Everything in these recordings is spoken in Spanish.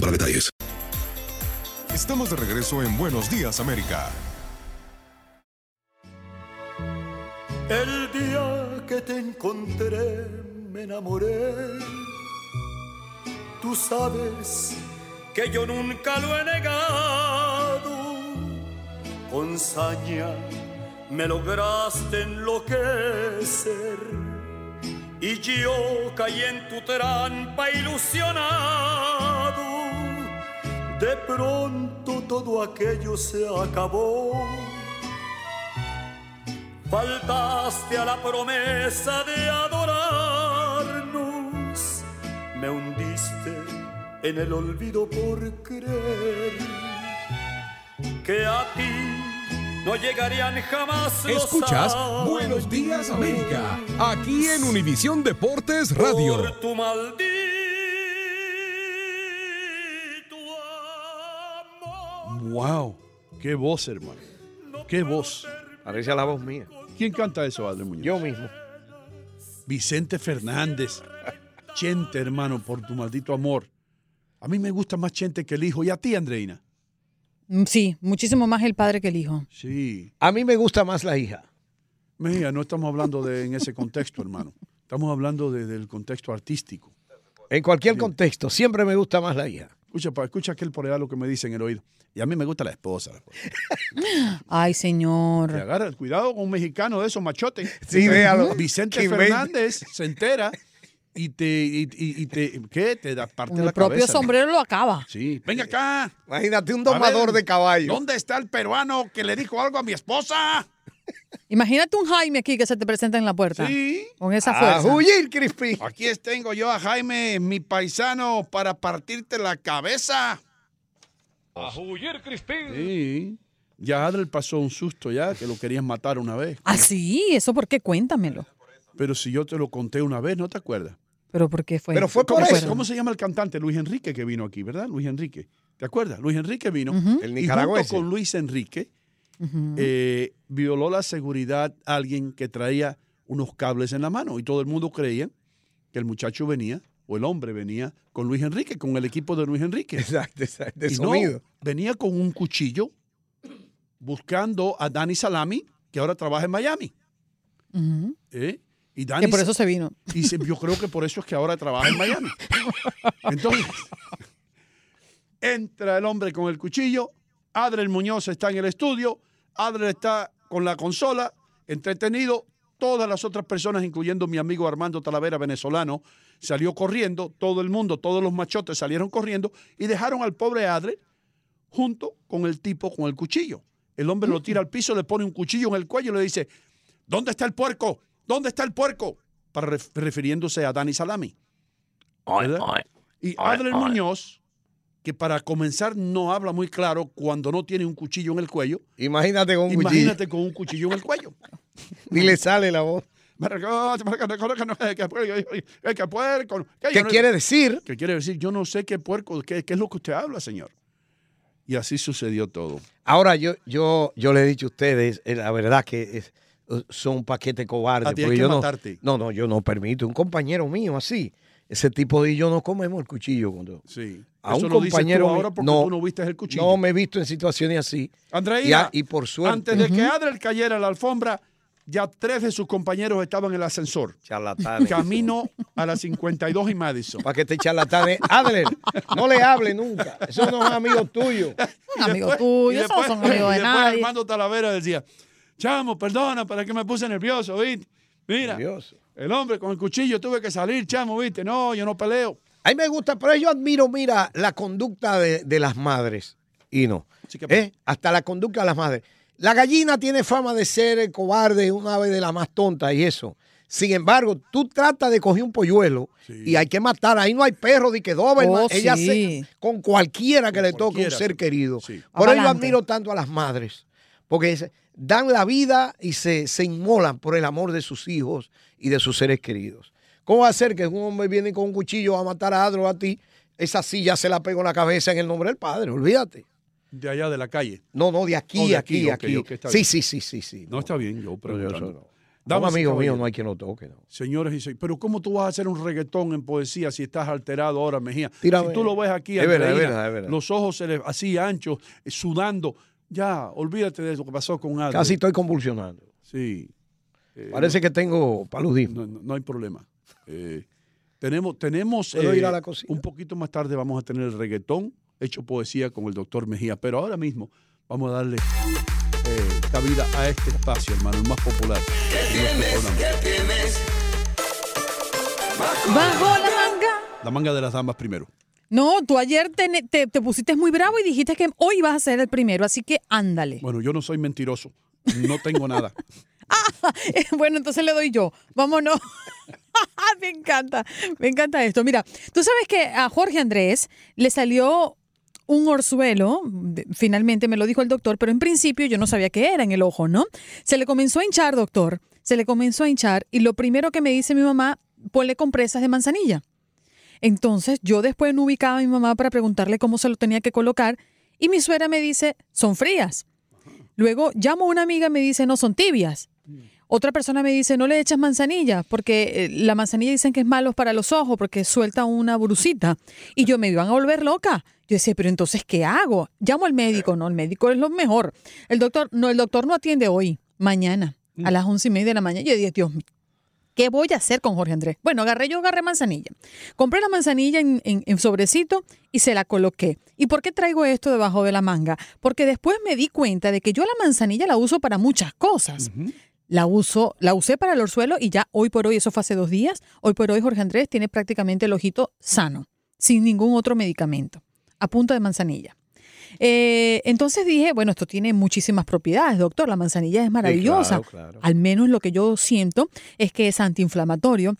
para detalles. Estamos de regreso en Buenos Días, América. El día que te encontré me enamoré. Tú sabes que yo nunca lo he negado. Con saña me lograste enloquecer. Y yo caí en tu trampa ilusionado. De pronto todo aquello se acabó. Faltaste a la promesa de adorarnos. Me hundiste en el olvido por creer que a ti no llegarían jamás los Escuchas Buenos Días América, aquí en Univisión Deportes Radio. Por tu maldito ¡Wow! ¡Qué voz, hermano! ¡Qué voz! Parece la voz mía. ¿Quién canta eso, Adri Muñoz? Yo mismo. Vicente Fernández. Chente, hermano, por tu maldito amor. A mí me gusta más Chente que el hijo. ¿Y a ti, Andreina? Mm, Sí, muchísimo más el padre que el hijo. Sí. A mí me gusta más la hija. Mira, no estamos hablando de en ese contexto, hermano. Estamos hablando de- del contexto artístico. En cualquier contexto, siempre me gusta más la hija. Escucha, pa, escucha aquel por allá lo que me dice en el oído. Y a mí me gusta la esposa. Ay, señor. agarra, cuidado con un mexicano de esos machotes. Sí, véalo. Vicente. Fernández se entera y te, y, y- y te, ¿qué? Te da parte de El la propio cabeza. sombrero lo acaba. Sí, venga acá. Imagínate un domador ver, de caballo. ¿Dónde está el peruano que le dijo algo a mi esposa? Imagínate un Jaime aquí que se te presenta en la puerta. Sí. Con esa A fuerza. huir, Crispy. Aquí tengo yo a Jaime, mi paisano, para partirte la cabeza. A huir, Crispy. Sí. Ya Adler pasó un susto ya, que lo querían matar una vez. Ah, sí, eso por qué, cuéntamelo. Pero si yo te lo conté una vez, ¿no te acuerdas? Pero por qué fue. Pero fue por ¿Cómo, se- eso. cómo se llama el cantante? Luis Enrique que vino aquí, ¿verdad? Luis Enrique. ¿Te acuerdas? Luis Enrique vino. El Y junto nicaragüense. con Luis Enrique, eh, violó la seguridad alguien que traía unos cables en la mano. Y todo el mundo creía que el muchacho venía, o el hombre venía, con Luis Enrique, con el equipo de Luis Enrique. Exacto, exacto. De Y no, venía con un cuchillo buscando a Dani Salami, que ahora trabaja en Miami. ¿eh? Y Dani Que por eso se vino. y se- yo creo que por eso es que ahora trabaja en Miami. Entonces, entra el hombre con el cuchillo, Adler Muñoz está en el estudio, Adler está con la consola, entretenido, todas las otras personas, incluyendo mi amigo Armando Talavera, venezolano, salió corriendo, todo el mundo, todos los machotes salieron corriendo y dejaron al pobre Adler junto con el tipo con el cuchillo. El hombre lo tira al piso, le pone un cuchillo en el cuello y le dice, ¿dónde está el puerco? ¿Dónde está el puerco? Para ref- refiriéndose a Dani Salami. Y Adler Muñoz, que para comenzar no habla muy claro cuando no tiene un cuchillo en el cuello, Imagínate con un imagínate con un cuchillo en el cuello. cuchillo. Ni le sale la voz. ¿Qué ¿Qué quiere decir? ¿Qué quiere decir? Yo no sé qué puerco, qué, qué es lo que usted habla, señor. Y así sucedió todo. Ahora, yo, yo, yo le he dicho a ustedes, eh, la verdad que es- son un paquete cobarde. A ti hay porque que yo no, no, yo no permito. Un compañero mío así, ese tipo de yo no comemos el cuchillo. Cuando, Sí. a Eso un lo dices tú compañero ahora porque no, tú no viste el cuchillo. No me he visto en situaciones así. Andreina, Y a- y por suerte- Antes de que Adler cayera a la alfombra, ya tres de sus compañeros estaban en el ascensor. Charlatanes. Camino a las 52 y Madison. Para que te charlatanes. Adler, no le hable nunca. Eso no es amigo tuyo. Un amigo después- tuyo, y esos después- son amigos y de después nadie. Armando Talavera decía, chamo, perdona, para que me puse nervioso, ¿viste? Mira, Nervioso. El hombre con el cuchillo tuve que salir, chamo, ¿viste? No, yo no peleo. A mí me gusta, pero yo admiro, mira, la conducta de, de las madres. Y no. Sí, ¿qué ¿eh? Hasta la conducta de las madres. La gallina tiene fama de ser el cobarde, una ave de la más tonta y eso. Sin embargo, tú tratas de coger un polluelo y hay que matar. Ahí no hay perro de que doble. Oh, Ella sí. se, con cualquiera que le toque un ser sí. querido. Sí. Por eso admiro tanto a las madres. Porque dan la vida y se, se inmolan por el amor de sus hijos y de sus seres queridos. ¿Cómo va a ser que un hombre viene con un cuchillo a matar a Adro a ti? Esa silla se la pegó en la cabeza en el nombre del padre, olvídate. De allá de la calle. No, no, de aquí, Oh, de aquí, aquí, sí, sí, sí, sí, sí. No está bien, yo Pero yo preguntando. no. Un y amigo mío no hay quien lo toque. No. Señores y señores, pero ¿cómo tú vas a hacer un reggaetón en poesía si estás alterado ahora, Mejía? Tírame. Si tú lo ves aquí, Es verdad, es verdad, es verdad. los ojos se le- así anchos, eh, sudando, ya, olvídate de lo que pasó con Adri. Casi estoy convulsionando. Sí. Eh, Parece que tengo paludismo. no, no- no hay problema. Eh, tenemos, tenemos ¿Puedo eh, ir a la cocina? un poquito más tarde vamos a tener el reggaetón hecho poesía con el doctor Mejía, pero ahora mismo vamos a darle eh, cabida a este espacio, hermano, el más popular. de nuestro programa. Bajo la manga. La manga de las damas primero. No, tú ayer te, te- te pusiste muy bravo y dijiste que hoy vas a ser el primero, así que ándale. Bueno, yo no soy mentiroso. No tengo nada. bueno, entonces le doy yo. Vámonos. me encanta, me encanta esto. Mira, tú sabes que a Jorge Andrés le salió un orzuelo, finalmente me lo dijo el doctor, pero en principio yo no sabía qué era en el ojo, ¿no? Se le comenzó a hinchar, doctor, se le comenzó a hinchar y lo primero que me dice mi mamá, ponle compresas de manzanilla. Entonces yo después no ubicaba a mi mamá para preguntarle cómo se lo tenía que colocar y mi suegra me dice, son frías. Luego llamo a una amiga y me dice, no, son tibias. Otra persona me dice, no le echas manzanilla, porque eh, la manzanilla dicen que es malo para los ojos, porque suelta una brucita. Y yo me iban a volver loca. Yo decía, pero entonces, ¿qué hago? Llamo al médico. No, el médico es lo mejor. El doctor, no, el doctor no atiende hoy, mañana, a las once y media de la mañana. Yo dije, Dios mío. ¿Qué voy a hacer con Jorge Andrés? Bueno, agarré yo, agarré manzanilla. Compré la manzanilla en, en- en sobrecito y se la coloqué. ¿Y por qué traigo esto debajo de la manga? Porque después me di cuenta de que yo la manzanilla la uso para muchas cosas. La uso, la usé para el orzuelo y ya hoy por hoy, eso fue hace dos días, hoy por hoy Jorge Andrés tiene prácticamente el ojito sano, sin ningún otro medicamento, a punta de manzanilla. Eh, entonces dije, bueno, esto tiene muchísimas propiedades, doctor. La manzanilla es maravillosa. claro, claro. Al menos lo que yo siento es que es antiinflamatorio.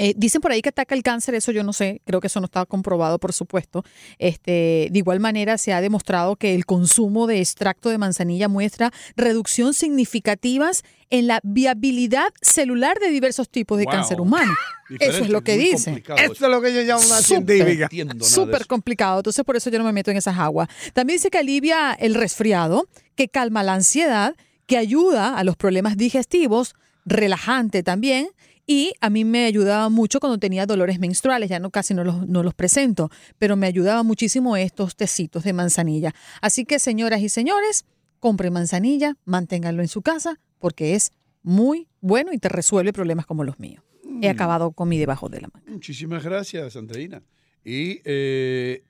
Eh, dicen por ahí que ataca el cáncer, eso yo no sé, creo que eso no está comprobado, por supuesto. Este, de igual manera, se ha demostrado que el consumo de extracto de manzanilla muestra reducción significativas en la viabilidad celular de diversos tipos de Wow. cáncer humano. Eso es lo que muy dice. complicado Esto es lo que yo llamo una Súper. científica. Súper complicado, entonces por eso yo no me meto en esas aguas. También dice que alivia el resfriado, que calma la ansiedad, que ayuda a los problemas digestivos, relajante también. Y a mí me ayudaba mucho cuando tenía dolores menstruales, ya no casi no los, no los presento, pero me ayudaba muchísimo estos tecitos de manzanilla. Así que señoras y señores, compre manzanilla, manténganlo en su casa porque es muy bueno y te resuelve problemas como los míos. He acabado con mi debajo de la manga. Muchísimas gracias, Andreina. Y eh,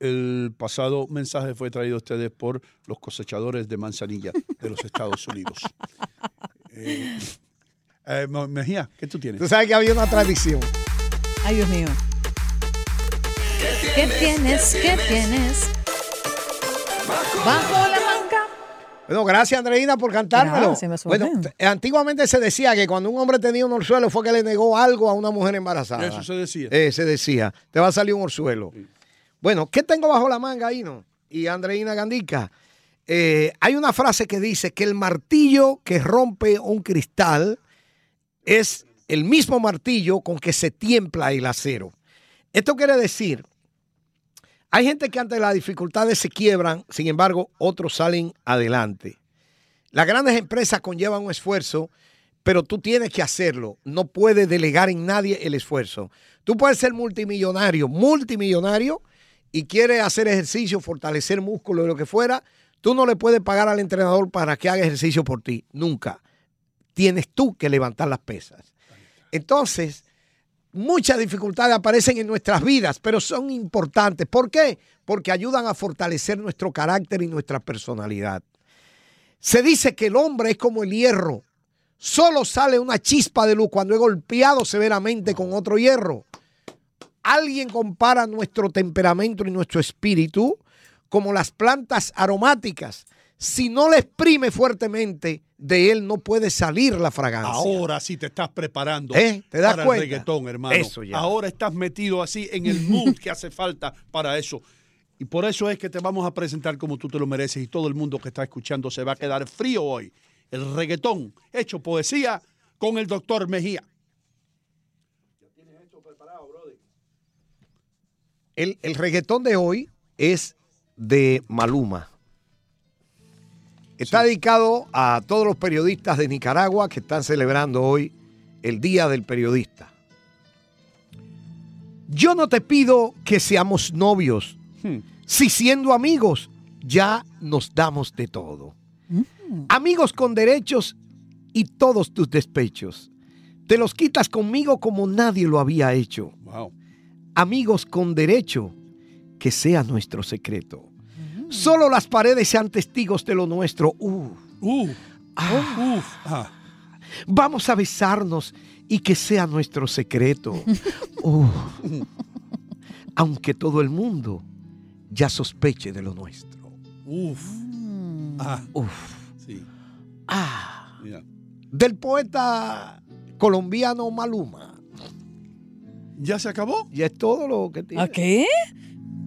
el pasado mensaje fue traído a ustedes por los cosechadores de manzanilla de los Estados Unidos. Eh, eh, Mejía, ¿qué tú tienes? Tú sabes que había una tradición. Ay, Dios mío. ¿Qué tienes? ¿Qué tienes? Bajo la manga. Bueno, gracias Andreina por cantármelo. Me bueno, t- antiguamente se decía que cuando un hombre tenía un orzuelo fue que le negó algo a una mujer embarazada. Eso se decía. Eh, se decía, te va a salir un orzuelo. Bueno, ¿qué tengo bajo la manga ahí, no? Y Andreina Gandica, eh, hay una frase que dice que el martillo que rompe un cristal es el mismo martillo con que se tiempla el acero. Esto quiere decir, hay gente que ante las dificultades se quiebran, sin embargo, otros salen adelante. Las grandes empresas conllevan un esfuerzo, pero tú tienes que hacerlo. No puedes delegar en nadie el esfuerzo. Tú puedes ser multimillonario, multimillonario, y quieres hacer ejercicio, fortalecer músculo lo que fuera. Tú no le puedes pagar al entrenador para que haga ejercicio por ti. Nunca. Tienes tú que levantar las pesas. Entonces, muchas dificultades aparecen en nuestras vidas, pero son importantes. ¿Por qué? Porque ayudan a fortalecer nuestro carácter y nuestra personalidad. Se dice que el hombre es como el hierro. Solo sale una chispa de luz cuando es golpeado severamente con otro hierro. Alguien compara nuestro temperamento y nuestro espíritu como las plantas aromáticas. Si no le exprime fuertemente, de él no puede salir la fragancia. Ahora sí te estás preparando ¿Eh? ¿Te das para cuenta? el reggaetón, hermano. Eso ya. Ahora estás metido así en el mood que hace falta para eso. Y por eso es que te vamos a presentar como tú te lo mereces y todo el mundo que está escuchando se va a quedar frío hoy. El reggaetón hecho poesía con el doctor Mejía. El, el reggaetón de hoy es de Maluma. Está dedicado a todos los periodistas de Nicaragua que están celebrando hoy el Día del Periodista. Yo no te pido que seamos novios, si siendo amigos ya nos damos de todo. Amigos con derechos y todos tus despechos. Te los quitas conmigo como nadie lo había hecho. Wow. Amigos con derecho, que sea nuestro secreto. Solo las paredes sean testigos de lo nuestro. Uh, Uh, ah. uf, ah. Vamos a besarnos y que sea nuestro secreto. Uh. Aunque todo el mundo ya sospeche de lo nuestro. Uf. Ah, Uf. sí. Ah. Mira. Del poeta colombiano Maluma. ¿Ya se acabó? Y es todo lo que tiene. ¿A qué?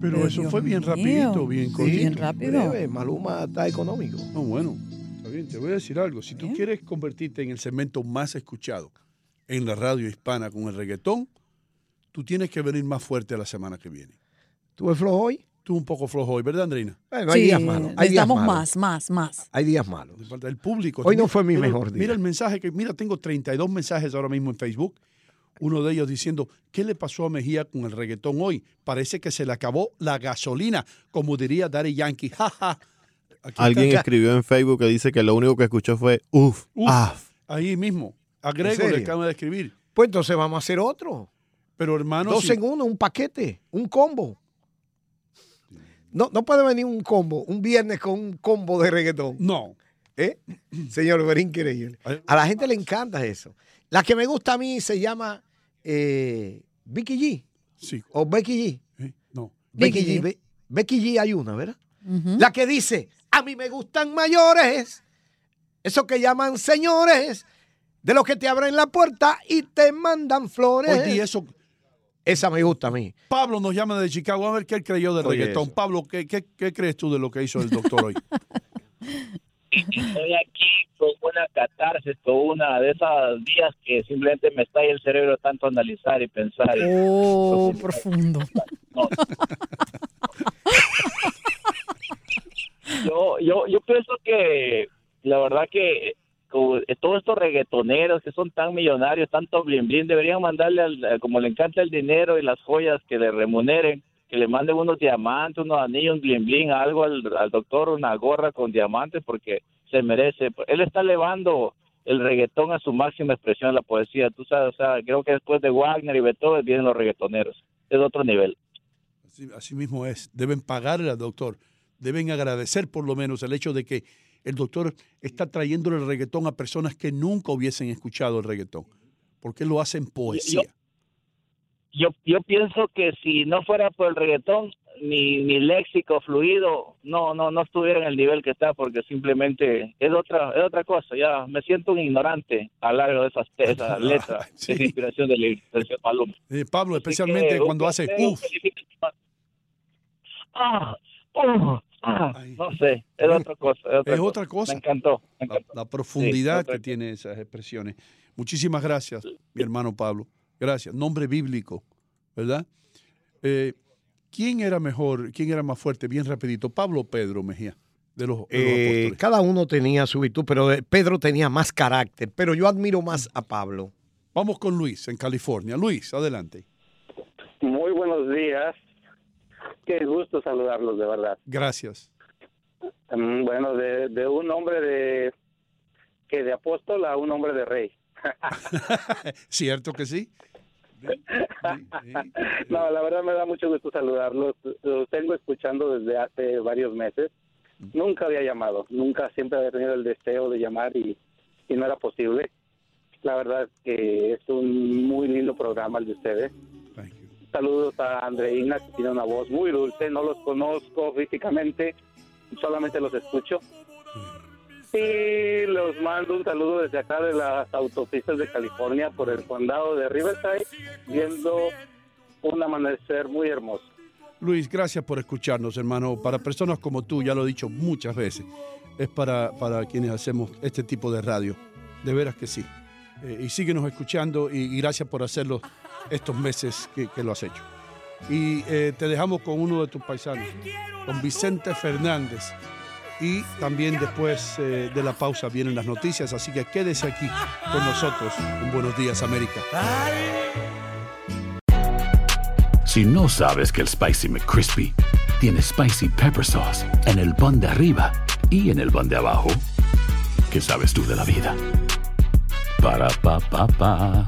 Pero Pero eso Dios fue bien mío. rapidito, bien Sí, cortito. bien rápido. breve, Maluma está económico. No, bueno, está bien, te voy a decir algo. Si tú quieres convertirte en el segmento más escuchado en la radio hispana con el reggaetón, tú tienes que venir más fuerte la semana que viene. ¿Tú ves flojo hoy? Tú un poco flojo hoy, ¿verdad, Andreina? Bueno, hay Sí, días malos. Hay días necesitamos malos. más, más, más. Hay días malos. El público. Hoy no Mira- fue mi mira- mejor día. Mira el mensaje que, mira, tengo 32 mensajes ahora mismo en Facebook. Uno de ellos diciendo, ¿qué le pasó a Mejía con el reggaetón hoy? Parece que se le acabó la gasolina, como diría Daddy Yankee. Ja, ja. Alguien escribió en Facebook que dice que lo único que escuchó fue uff, Uf, ah. Ahí mismo. Agrego le acaba de escribir. Pues entonces vamos a hacer otro. Pero hermano, Dos si- en uno, un paquete, un combo. No, no puede venir un combo, un viernes con un combo de reggaetón. no. ¿Eh? Señor, ver increíble. A la gente le encanta eso. La que me gusta a mí se llama eh, Vicky G Sí. o Becky G. ¿eh? No. Becky Becky G. G. Be- Becky G hay una, ¿verdad? La que dice, a mí me gustan mayores, eso que llaman señores, de los que te abren la puerta y te mandan flores. Oye, eso, Esa me gusta a mí. Pablo nos llama de Chicago a ver qué él creyó del Oye, reggaetón. eso. Pablo, ¿qué, qué, qué crees tú de lo que hizo el doctor hoy? Estoy aquí con una catarsis, con una de esos días que simplemente me estalla el cerebro tanto analizar y pensar. y- Oh, profundo. Yo, yo, yo pienso que la verdad que todos estos reggaetoneros que son tan millonarios, tanto blin blin, deberían mandarle, al- como le encanta el dinero y las joyas que le remuneren, que le manden unos diamantes, unos anillos, un blin blin, algo al, al doctor, una gorra con diamantes, porque se merece. Él está elevando el reggaetón a su máxima expresión, la poesía. Tú sabes, o sea, creo que después de Wagner y Beethoven vienen los reggaetoneros. Es otro nivel. Así, así mismo es. Deben pagarle al doctor. Deben agradecer por lo menos el hecho de que el doctor está trayéndole el reggaetón a personas que nunca hubiesen escuchado el reggaetón. Porque lo hacen poesía. yo, yo pienso que si no fuera por el reggaetón, mi, mi léxico fluido no, no, no estuviera en el nivel que está, porque simplemente es otra, es otra cosa. Ya me siento un ignorante a largo de esas, esas letras, Sí. esa inspiración del del Paloma. Eh, Pablo, especialmente que, cuando un hace uff. felicitación. Ah, oh, ah, no sé, es otra cosa. Es otra, Es cosa. otra cosa. Me encantó, me La, encantó. la profundidad que tiene esas expresiones. Muchísimas gracias, mi hermano Pablo. Gracias. Nombre bíblico, ¿verdad? Eh, ¿Quién era mejor, quién era más fuerte? Bien rapidito, Pablo o Pedro Mejía, de los, de los Eh, apóstoles. cada uno tenía su virtud, pero eh, Pedro tenía más carácter. Pero yo admiro más a Pablo. Vamos con Luis, en California. Luis, adelante. Muy buenos días. Qué gusto saludarlos, de verdad. Gracias. Mm, Bueno, de, de un hombre de que de apóstol a un hombre de rey. ¿Cierto que sí? No, la verdad me da mucho gusto saludarlos. Los tengo escuchando desde hace varios meses. Nunca había llamado, nunca siempre había tenido el deseo de llamar y, y no era posible. La verdad es que es un muy lindo programa el de ustedes. Saludos a Andreina, que tiene una voz muy dulce. No los conozco físicamente, solamente los escucho. Y los mando un saludo desde acá de las autopistas de California por el condado de Riverside, viendo un amanecer muy hermoso. Luis, gracias por escucharnos, hermano. Para personas como tú, ya lo he dicho muchas veces, es para, para quienes hacemos este tipo de radio. De veras que sí. Eh, y síguenos escuchando y, gracias por hacerlo estos meses que, que lo has hecho. Y eh, te dejamos con uno de tus paisanos, con Vicente Fernández. Y también después eh, de la pausa vienen las noticias, así que quédese aquí con nosotros en Buenos Días América. Si no sabes que el Spicy McCrispy tiene Spicy Pepper Sauce en el pan de arriba y en el pan de abajo, ¿qué sabes tú de la vida? Para, pa, pa, pa.